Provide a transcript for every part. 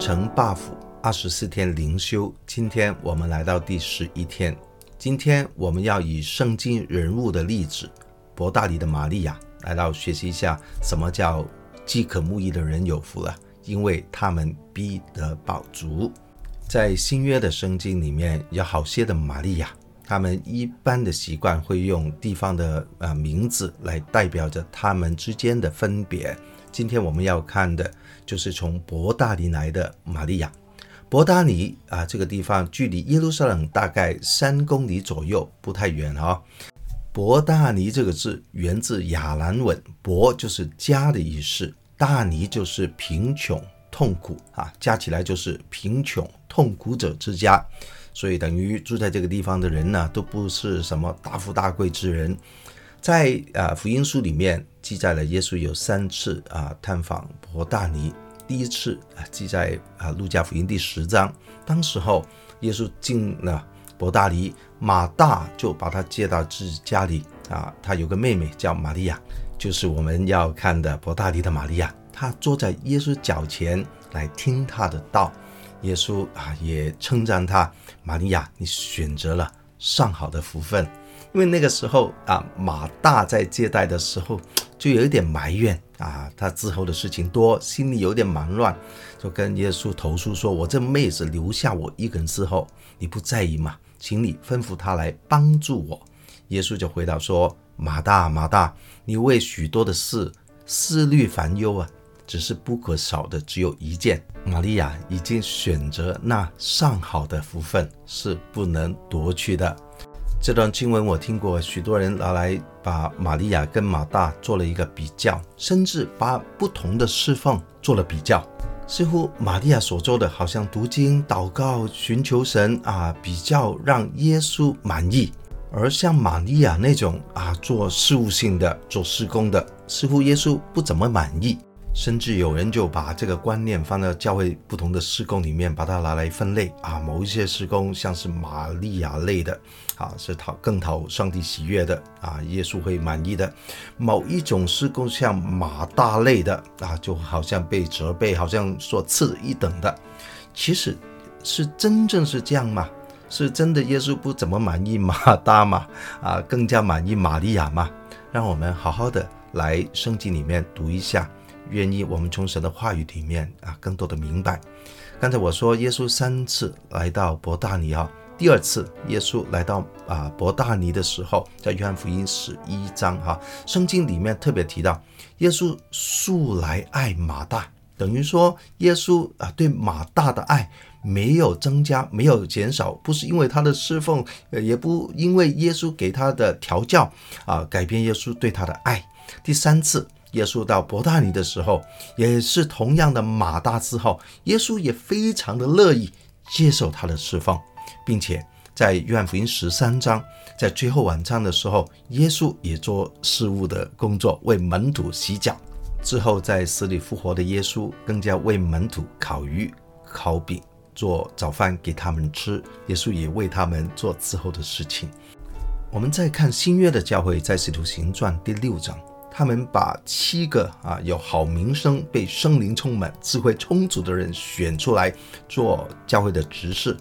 城 buff 二十四天灵修，今天我们来到第十一天。今天我们要以圣经人物的例子，伯大尼的玛利亚，来到学习一下什么叫饥渴慕义的人有福了，因为他们必得饱足。在新约的圣经里面，有好些的玛利亚，他们一般的习惯会用地方的呃名字来代表着他们之间的分别。今天我们要看的就是从伯大尼来的玛利亚。伯大尼啊，这个地方距离耶路撒冷大概三公里左右，不太远哈、伯大尼这个字源自亚兰文，伯就是家的意思，大尼就是贫穷痛苦啊，加起来就是贫穷痛苦者之家，所以等于住在这个地方的人呢，都不是什么大富大贵之人。在啊福音书里面记载了耶稣有三次啊探访伯大尼。第一次啊记在啊路加福音第十章，当时候耶稣进了伯大尼，马大就把他接到自己家里啊，他有个妹妹叫玛利亚，就是我们要看的伯大尼的玛利亚，她坐在耶稣脚前来听他的道，耶稣啊也称赞他，玛利亚，你选择了上好的福分。因为那个时候啊，马大在接待的时候就有一点埋怨啊，他之后的事情多，心里有点忙乱，就跟耶稣投诉说：“我这妹子留下我一个人伺候，你不在意吗？请你吩咐她来帮助我。”耶稣就回答说：“马大，马大，你为许多的事思虑烦忧啊，只是不可少的只有一件。玛利亚已经选择那上好的福分，是不能夺去的。”这段经文我听过许多人拿来把玛利亚跟马大做了一个比较，甚至把不同的侍奉做了比较。似乎玛利亚所做的好像读经、祷告、寻求神啊，比较让耶稣满意；而像玛利亚那种啊做事务性的、做事工的，似乎耶稣不怎么满意。甚至有人就把这个观念放到教会不同的事工里面，把它拿来分类啊。某一些事工像是玛利亚类的，啊，是讨更讨上帝喜悦的啊，耶稣会满意的；某一种事工像马大类的啊，就好像被责备，好像说次一等的。其实是真正是这样吗？是真的耶稣不怎么满意马大吗？啊，更加满意玛利亚吗？让我们好好的来圣经里面读一下。愿意我们从神的话语里面啊，更多的明白。刚才我说耶稣三次来到伯大尼哈，第二次耶稣来到啊伯大尼的时候，在约翰福音十一章哈，圣经里面特别提到耶稣素来爱马大，等于说耶稣啊对马大的爱没有增加，没有减少，不是因为他的侍奉，也不因为耶稣给他的调教啊改变耶稣对他的爱。第三次。耶稣到伯大尼的时候，也是同样的马大之后，耶稣也非常的乐意接受他的侍奉，并且在约翰福音十三章，在最后晚餐的时候，耶稣也做事务的工作，为门徒洗脚。之后在死里复活的耶稣，更加为门徒烤鱼、烤饼，做早饭给他们吃。耶稣也为他们做之后的事情。我们再看新约的教会，在使徒行传第六章。他们把七个啊有好名声、被圣灵充满、智慧充足的人选出来做教会的执事。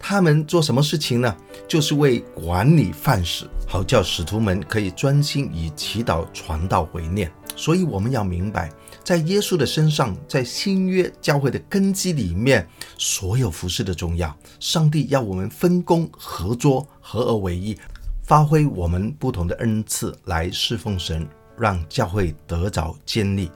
他们做什么事情呢？就是为管理饭食，好叫使徒们可以专心以祈祷传道为念。所以我们要明白，在耶稣的身上，在新约教会的根基里面，所有服事的重要。上帝要我们分工合作，合而为一，发挥我们不同的恩赐来侍奉神。让教会得着建立。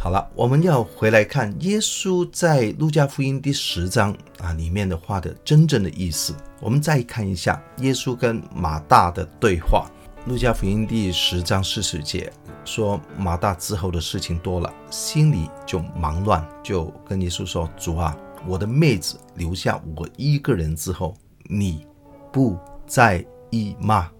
好了，我们要回来看耶稣在路加福音第十章啊里面的话的真正的意思。我们再看一下耶稣跟马大的对话。路加福音第十章四十节说，马大之后的事情多了，心里就忙乱，就跟耶稣说：“主啊，我的妹子留下我一个人之后，你不在意吗？”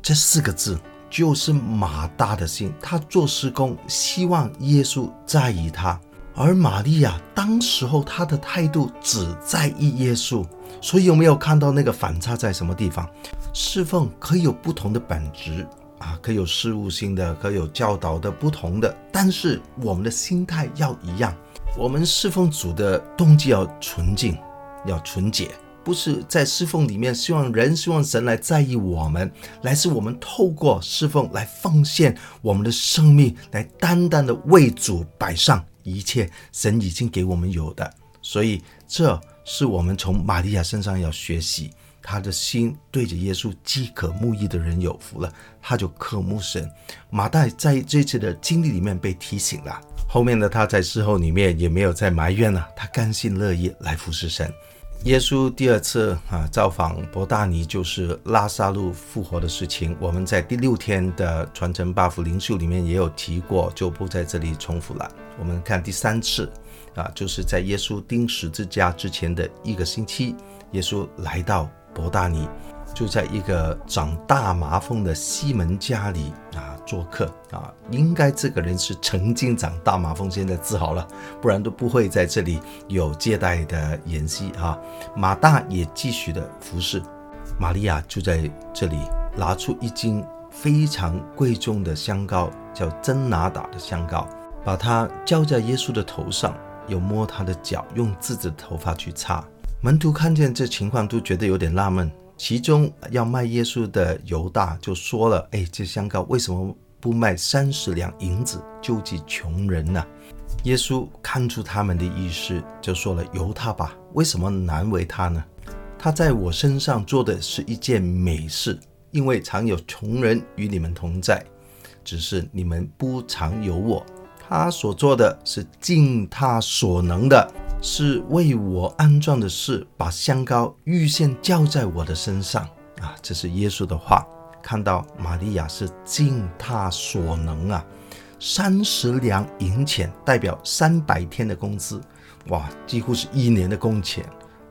这四个字。就是马大的心，他做事工，希望耶稣在意他；而玛利亚当时候他的态度只在意耶稣。所以有没有看到那个反差在什么地方？侍奉可以有不同的本质啊，可以有事务性的，可以有教导的不同的，但是我们的心态要一样。我们侍奉主的动机要纯净，要纯洁，不是在侍奉里面希望人、希望神来在意我们，来是我们透过侍奉来奉献我们的生命，来单单的为主摆上一切神已经给我们有的。所以，这是我们从玛利亚身上要学习，她的心对着耶稣饥渴慕义的人有福了，他就渴慕神。马大在这次的经历里面被提醒了。后面的他在事后里面也没有再埋怨了，他甘心乐意来服侍神。耶稣第二次啊造访伯大尼，就是拉萨路复活的事情。我们在第六天的传承 buff 灵修里面也有提过，就不在这里重复了。我们看第三次啊，就是在耶稣钉十字架之前的一个星期，耶稣来到伯大尼。就在一个长大麻风的西门家里啊做客啊，应该这个人是曾经长大麻风，现在治好了，不然都不会在这里有接待的筵席啊。马大也继续的服侍，玛利亚就在这里拿出一斤非常贵重的香膏，叫真哪哒的香膏，把它浇在耶稣的头上，又摸他的脚，用自己的头发去擦。门徒看见这情况，都觉得有点纳闷。其中要卖耶稣的犹大就说了：“哎，这香膏为什么不卖三十两银子救济穷人呢？”耶稣看出他们的意思，就说了：“由他吧，为什么难为他呢？他在我身上做的是一件美事，因为常有穷人与你们同在，只是你们不常有我。他所做的是尽他所能的。”是为我安葬的事，把香膏预先浇在我的身上啊！这是耶稣的话。看到玛利亚是尽他所能啊，三十两银钱代表三百天的工资，哇，几乎是一年的工钱，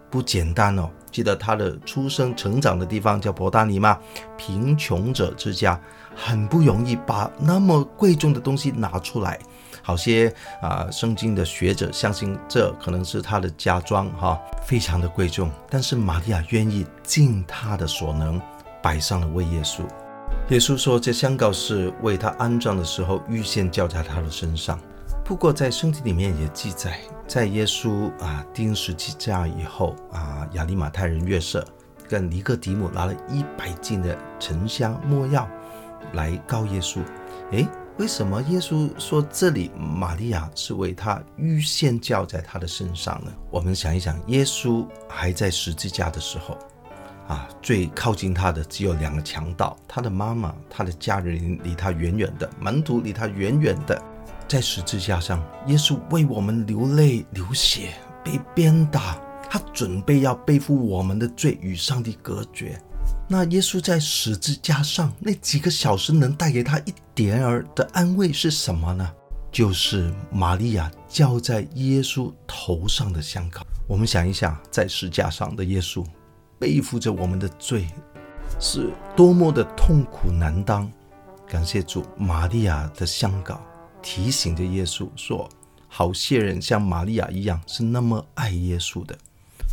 不简单哦。记得他的出生成长的地方叫伯大尼吗？贫穷者之家，很不容易把那么贵重的东西拿出来。好些啊，圣经的学者相信这可能是他的家庄哈，非常的贵重。但是玛利亚愿意尽他的所能，摆上了为耶稣。耶稣说，这香膏是为他安葬的时候预先浇在他的身上。不过在圣经里面也记载，在耶稣啊钉十字架以后啊，亚利马太人约瑟跟尼哥底母拿了一百斤的沉香没药来告耶稣。诶。为什么耶稣说这里玛利亚是为他预先浇在他的身上呢？我们想一想，耶稣还在十字架的时候，啊，最靠近他的只有两个强盗，他的妈妈，他的家人离他远远的，门徒离他远远的，在十字架上，耶稣为我们流泪流血，被鞭打，他准备要背负我们的罪，与上帝隔绝。那耶稣在十字架上那几个小时能带给他一点儿的安慰是什么呢？就是玛利亚浇在耶稣头上的香膏。我们想一想，在十字架上的耶稣背负着我们的罪，是多么的痛苦难当。感谢主，玛利亚的香膏提醒着耶稣说：好些人像玛利亚一样，是那么爱耶稣的。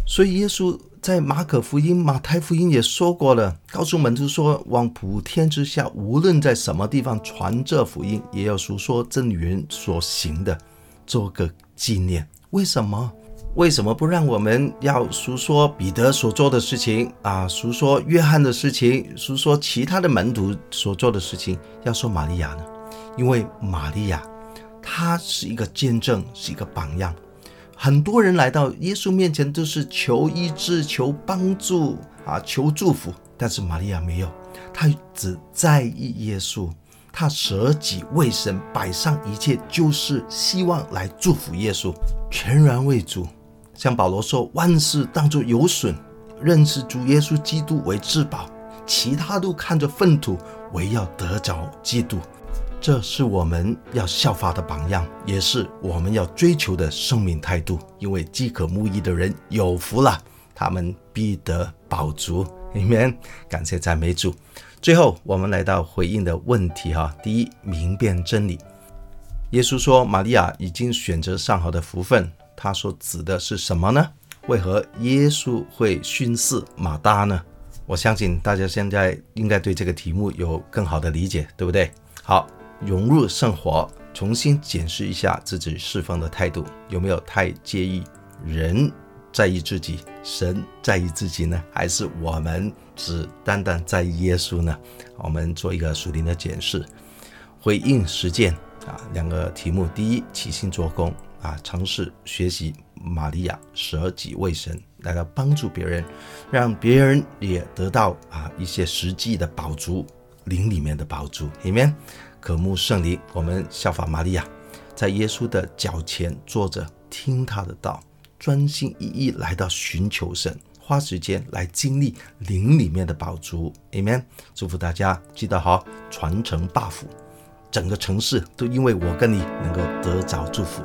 所以耶稣。在马可福音、马太福音也说过了，告诉门徒说，往普天之下，无论在什么地方传这福音，也要述说这女人所行的，做个纪念。为什么？为什么不让我们要述说彼得所做的事情啊？述说约翰的事情，述说其他的门徒所做的事情，要说玛利亚呢？因为玛利亚，她是一个见证，是一个榜样。很多人来到耶稣面前都是求医治、求帮助啊、求祝福，但是玛利亚没有，她只在意耶稣，她舍己为神，摆上一切，就是希望来祝福耶稣，全然为主。像保罗说：“万事当作有损，认识主耶稣基督为至宝，其他都看着粪土，唯要得着基督。”这是我们要效法的榜样，也是我们要追求的生命态度。因为饥渴慕义的人有福了，他们必得饱足。里面感谢赞美主。最后，我们来到回应的问题哈。第一，明辨真理。耶稣说，玛利亚已经选择上好的福分，他所指的是什么呢？为何耶稣会训示马大呢？我相信大家现在应该对这个题目有更好的理解，对不对？好，融入生活，重新检视一下自己侍奉的态度，有没有太介意人在意自己，神在意自己呢？还是我们只单单在意耶稣呢？我们做一个属灵的检视，回应实践啊，两个题目：第一，起心做工啊，尝试学习玛利亚舍己为神。来到帮助别人，让别人也得到啊一些实际的宝足，灵里面的宝足。里面渴慕圣灵，我们效法玛利亚，在耶稣的脚前坐着，听他的道，专心一意来到寻求神，花时间来经历灵里面的宝足。Amen。祝福大家，记得好，传承 buff，整个城市都因为我跟你能够得着祝福。